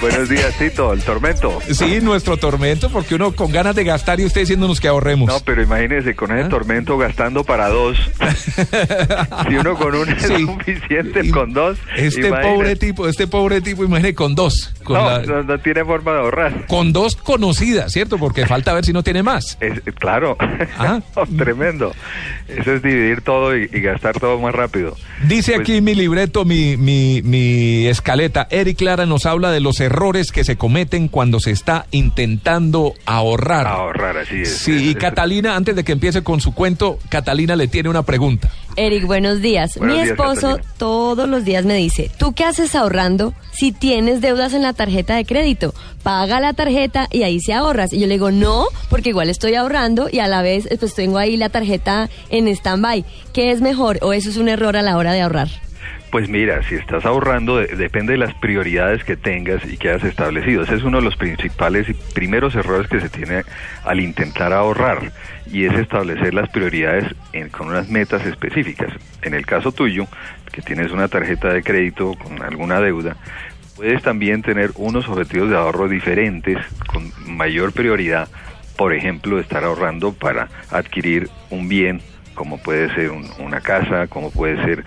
Buenos días, Tito, el tormento. Sí, nuestro tormento, porque uno con ganas de gastar y usted diciéndonos que ahorremos. No, pero imagínese, con ese ¿Ah? tormento gastando para dos. si uno con uno es Sí. suficiente, Y- con dos. Este imagínese. pobre tipo, este pobre tipo, imagine con dos. Con, No, la- no, no tiene forma de ahorrar. con dos conocidas, ¿cierto? Porque falta ver si no tiene más. Es, claro, Ah. Tremendo. Eso es dividir todo y, y gastar todo más rápido. Dice Pues- aquí mi libreto, mi, mi, mi escaleta. Eric Clara nos habla de los errores que se cometen cuando se está intentando ahorrar. Ahorrar, así es. Sí, y Es- Catalina, antes de que empiece con su cuento, Catalina le tiene una pregunta. Eric, buenos días. Buenos Mi días, esposo Catalina. todos los días me dice, ¿tú qué haces ahorrando si tienes deudas en la tarjeta de crédito? Paga la tarjeta y ahí se ahorras. Y yo le digo, no, porque igual estoy ahorrando y a la vez pues tengo ahí la tarjeta en stand-by. ¿Qué es mejor o eso es un error a la hora de ahorrar? Pues mira, si estás ahorrando, de- depende de las prioridades que tengas y que hayas establecido. Ese es uno de los principales y primeros errores que se tiene al intentar ahorrar y es establecer las prioridades en- con unas metas específicas. En el caso tuyo, que tienes una tarjeta de crédito con alguna deuda, puedes también tener unos objetivos de ahorro diferentes con mayor prioridad. Por ejemplo, estar ahorrando para adquirir un bien como puede ser un- una casa, como puede ser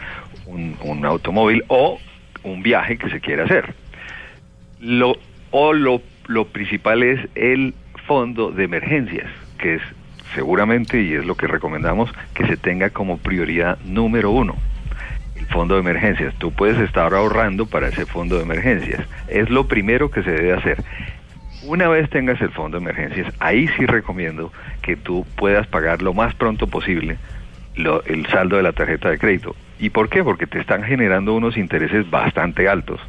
un, un automóvil o un viaje que se quiera hacer. Lo, o lo, lo principal es el fondo de emergencias, que es seguramente, y es lo que recomendamos, que se tenga como prioridad número uno. El fondo de emergencias. Tú puedes estar ahorrando para ese fondo de emergencias. Es lo primero que se debe hacer. Una vez tengas el fondo de emergencias, ahí sí recomiendo que tú puedas pagar lo más pronto posible lo- el saldo de la tarjeta de crédito. ¿Y por qué? Porque te están generando unos intereses bastante altos.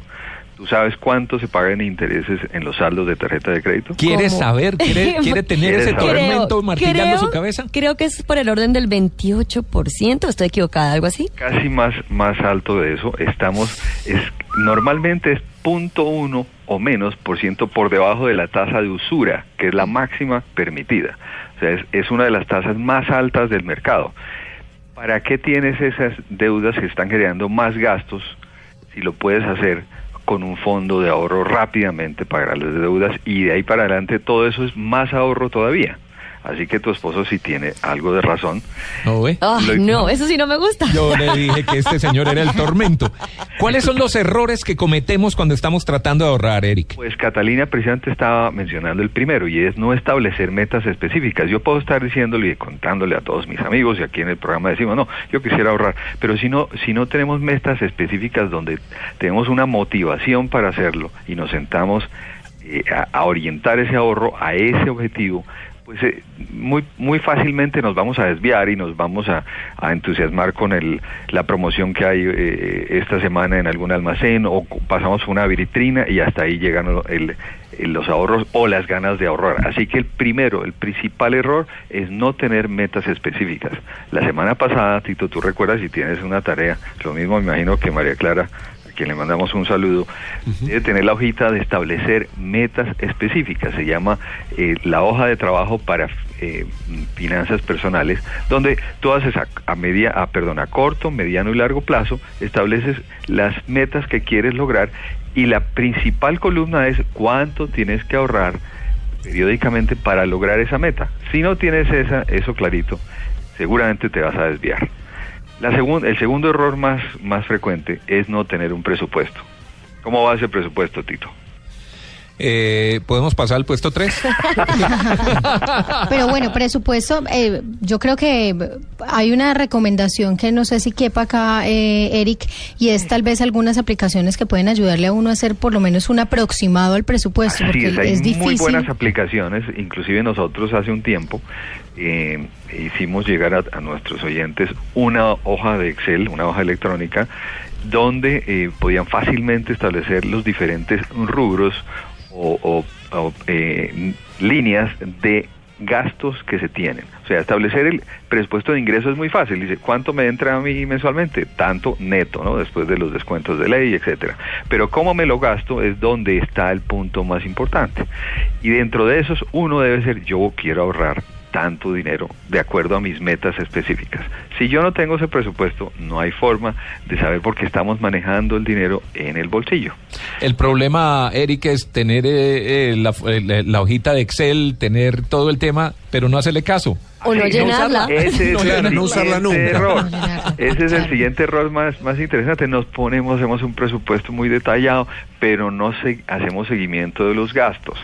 ¿Tú sabes cuánto se paga en intereses en los saldos de tarjeta de crédito? ¿Quiere ¿Cómo? saber? ¿Quiere, quiere tener ¿Quiere ese saber? tormento martillando creo- su cabeza? Creo que es por el orden del 28%, estoy equivocada, algo así. Casi más, más alto de eso. Estamos, es, normalmente es punto uno o menos por ciento por debajo de la tasa de usura, que es la máxima permitida. O sea, es, es una de las tasas más altas del mercado. ¿Para qué tienes esas deudas que están generando más gastos si lo puedes hacer con un fondo de ahorro rápidamente pagar las deudas y de ahí para adelante todo eso es más ahorro todavía? Así que tu esposo sí tiene algo de razón. ¿No? Ay, Lo- no, eso sí no me gusta. Yo le dije que este señor era el tormento. ¿Cuáles son los errores que cometemos cuando estamos tratando de ahorrar, Eric? Pues Catalina precisamente estaba mencionando el primero y es no establecer metas específicas. Yo puedo estar diciéndole y contándole a todos mis amigos y aquí en el programa decimos, no, yo quisiera ahorrar, pero si no, si no tenemos metas específicas donde tenemos una motivación para hacerlo y nos sentamos eh, a, a orientar ese ahorro a ese objetivo, pues eh, muy muy fácilmente nos vamos a desviar y nos vamos a, a entusiasmar con el, la promoción que hay eh, esta semana en algún almacén o pasamos una vitrina y hasta ahí llegan los ahorros o las ganas de ahorrar. Así que el primero, el principal error es no tener metas específicas. La semana pasada, Tito, tú recuerdas si tienes una tarea, lo mismo me imagino que María Clara quien le mandamos un saludo, debe tener la hojita de establecer metas específicas. Se llama eh, la hoja de trabajo para eh, finanzas personales, donde tú haces a, a media, a, perdón, a corto, mediano y largo plazo, estableces las metas que quieres lograr y la principal columna es cuánto tienes que ahorrar periódicamente para lograr esa meta. Si no tienes esa, eso clarito, seguramente te vas a desviar. La segun- el segundo error más, más frecuente es no tener un presupuesto. ¿Cómo va ese presupuesto, Tito? Eh, ¿Podemos pasar al puesto 3? Pero bueno, presupuesto, eh, yo creo que hay una recomendación que no sé si quepa acá, eh, Eric, y es tal vez algunas aplicaciones que pueden ayudarle a uno a hacer por lo menos un aproximado al presupuesto, Así porque es, hay es muy difícil. buenas aplicaciones, inclusive nosotros hace un tiempo eh, hicimos llegar a, a nuestros oyentes una hoja de Excel, una hoja electrónica, donde eh, podían fácilmente establecer los diferentes rubros o, eh, líneas de gastos que se tienen. O sea, establecer el presupuesto de ingresos es muy fácil. Dice, ¿cuánto me entra a mí mensualmente? Tanto neto, ¿no? Después de los descuentos de ley, etcétera. Pero cómo me lo gasto es donde está el punto más importante. Y dentro de esos, uno debe ser, yo quiero ahorrar tanto dinero de acuerdo a mis metas específicas. Si yo no tengo ese presupuesto, no hay forma de saber por qué estamos manejando el dinero en el bolsillo. El problema, Eric, es tener eh, eh, eh, la, hojita de Excel, tener todo el tema, pero no hacerle caso. O no llenarla. Ese es el no usarla nunca. Error. Ese es el siguiente error más, más interesante. Nos ponemos, hacemos un presupuesto muy detallado, pero no se, hacemos seguimiento de los gastos.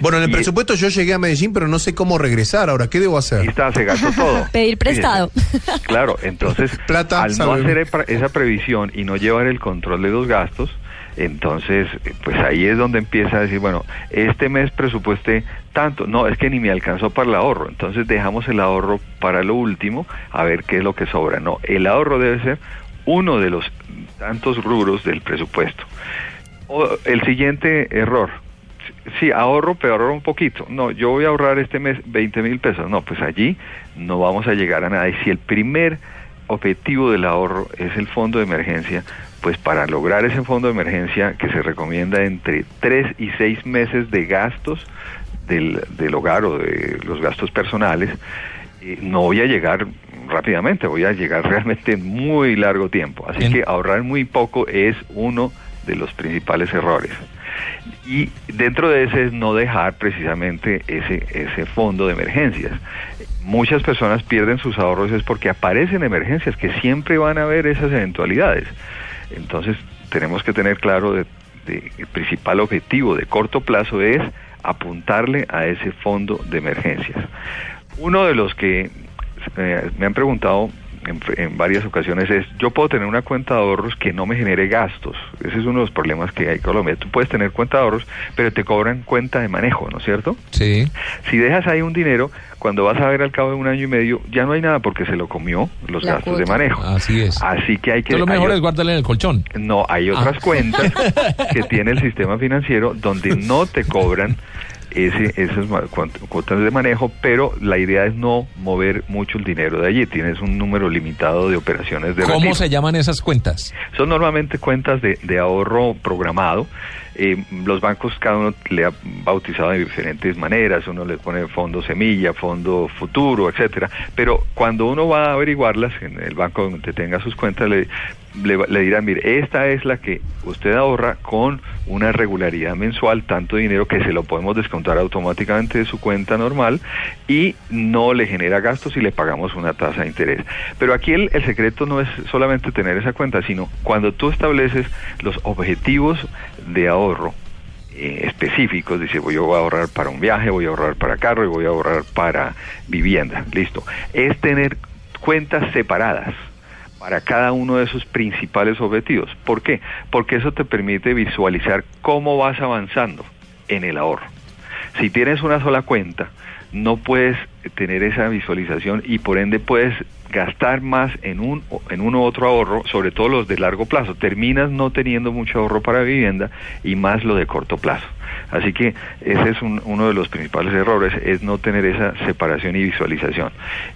Bueno, en el presupuesto yo llegué a Medellín, pero no sé cómo regresar. Ahora, ¿qué debo hacer? Ahí está, se gastó todo. Pedir prestado. Claro, entonces, Plata, al no hacer esa previsión y no llevar el control de los gastos, entonces, pues ahí es donde empieza a decir, bueno, este mes presupuesté tanto, no, es que ni me alcanzó para el ahorro, entonces dejamos el ahorro para lo último, a ver qué es lo que sobra. No, el ahorro debe ser uno de los tantos rubros del presupuesto. O el siguiente error, sí, ahorro, pero ahorro un poquito. No, yo voy a ahorrar este mes 20 mil pesos. No, pues allí no vamos a llegar a nada. Y si el primer objetivo del ahorro es el fondo de emergencia, pues para lograr ese fondo de emergencia que se recomienda entre 3 y 6 meses de gastos del, del hogar o de los gastos personales, eh, no voy a llegar rápidamente, voy a llegar realmente muy largo tiempo. Así que ahorrar muy poco es uno de los principales errores. Y dentro de ese es no dejar precisamente ese, ese fondo de emergencias. Muchas personas pierden sus ahorros es porque aparecen emergencias, que siempre van a haber esas eventualidades. Entonces tenemos que tener claro de, el principal objetivo de corto plazo es apuntarle a ese fondo de emergencias. Uno de los que eh, me han preguntado en, varias ocasiones es, yo puedo tener una cuenta de ahorros que no me genere gastos. Ese es uno de los problemas que hay en Colombia. Tú puedes tener cuenta de ahorros, pero te cobran cuenta de manejo, ¿no es cierto? Sí. Si dejas ahí un dinero, cuando vas a ver al cabo de un año y medio, ya no hay nada porque se lo comió los gastos de manejo. Así es. Así que hay que... lo mejor es guardarle en el colchón. No, hay otras ah. cuentas que tiene el sistema financiero donde no te cobran ese, esas cuotas de manejo, pero la idea es no mover mucho el dinero de allí. Tienes un número limitado de operaciones de ¿Cómo se llaman esas cuentas? Son normalmente cuentas de, de ahorro programado. Eh, los bancos cada uno le ha bautizado de diferentes maneras, uno le pone fondo semilla, fondo futuro, etcétera, pero cuando uno va a averiguarlas en el banco donde tenga sus cuentas le le, dirán, mire, esta es la que usted ahorra con una regularidad mensual, tanto dinero que se lo podemos descontar automáticamente de su cuenta normal y no le genera gastos y le pagamos una tasa de interés. Pero aquí el, el secreto no es solamente tener esa cuenta, sino cuando tú estableces los objetivos de ahorro eh, específicos, dice voy a ahorrar para un viaje, voy a ahorrar para carro y voy a ahorrar para vivienda, listo. Es tener cuentas separadas para cada uno de esos principales objetivos. ¿Por qué? Porque eso te permite visualizar cómo vas avanzando en el ahorro. Si tienes una sola cuenta, no puedes tener esa visualización y por ende puedes gastar más en un en uno u otro ahorro, sobre todo los de largo plazo. Terminas no teniendo mucho ahorro para vivienda y más lo de corto plazo. Así que ese es uno de los principales errores, es no tener esa separación y visualización.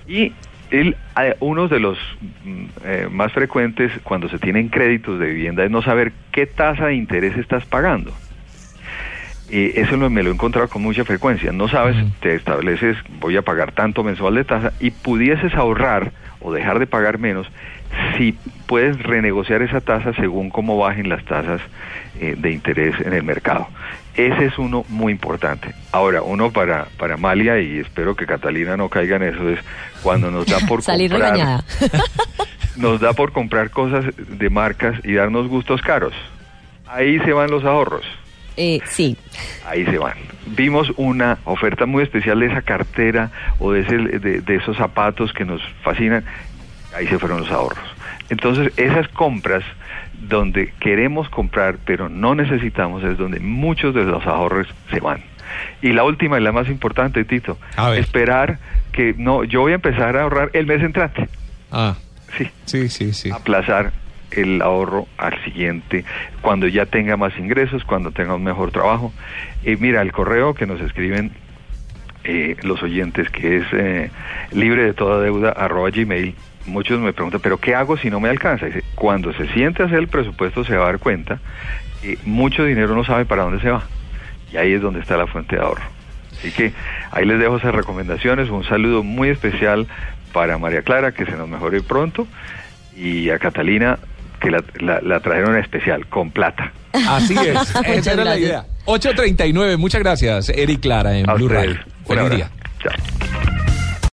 Y eh, uno de los mm, eh, más frecuentes cuando se tienen créditos de vivienda es no saber qué tasa de interés estás pagando. Y eso me lo he encontrado con mucha frecuencia. No sabes, te estableces, voy a pagar tanto mensual de tasa y pudieses ahorrar o dejar de pagar menos si puedes renegociar esa tasa según cómo bajen las tasas eh, de interés en el mercado. Ese es uno muy importante. Ahora, uno para, para Malia, y espero que Catalina no caiga en eso, es cuando nos da por comprar... nos da por comprar cosas de marcas y darnos gustos caros. Ahí se van los ahorros. Eh, sí. Ahí se van. Vimos una oferta muy especial de esa cartera o de, ese, de, de esos zapatos que nos fascinan. Ahí se fueron los ahorros. Entonces, esas compras donde queremos comprar pero no necesitamos es donde muchos de los ahorros se van. Y la última y la más importante, Tito, esperar que no, yo voy a empezar a ahorrar el mes entrante. Ah. Sí. Sí, sí, sí. Aplazar el ahorro al siguiente, cuando ya tenga más ingresos, cuando tenga un mejor trabajo. Y mira, el correo que nos escriben eh, los oyentes, que es eh, libre de toda deuda, arroba gmail, muchos me preguntan, pero ¿qué hago si no me alcanza? Dice, cuando se siente hacer el presupuesto se va a dar cuenta que mucho dinero no sabe para dónde se va. Y ahí es donde está la fuente de ahorro. Así que ahí les dejo esas recomendaciones. Un saludo muy especial para María Clara, que se nos mejore pronto, y a Catalina, que la, la, la trajeron especial, con plata. Así es, esa era la idea. 8.39, muchas gracias, Eric Clara, en A Blue. Radio. Abrazo. día. Chao.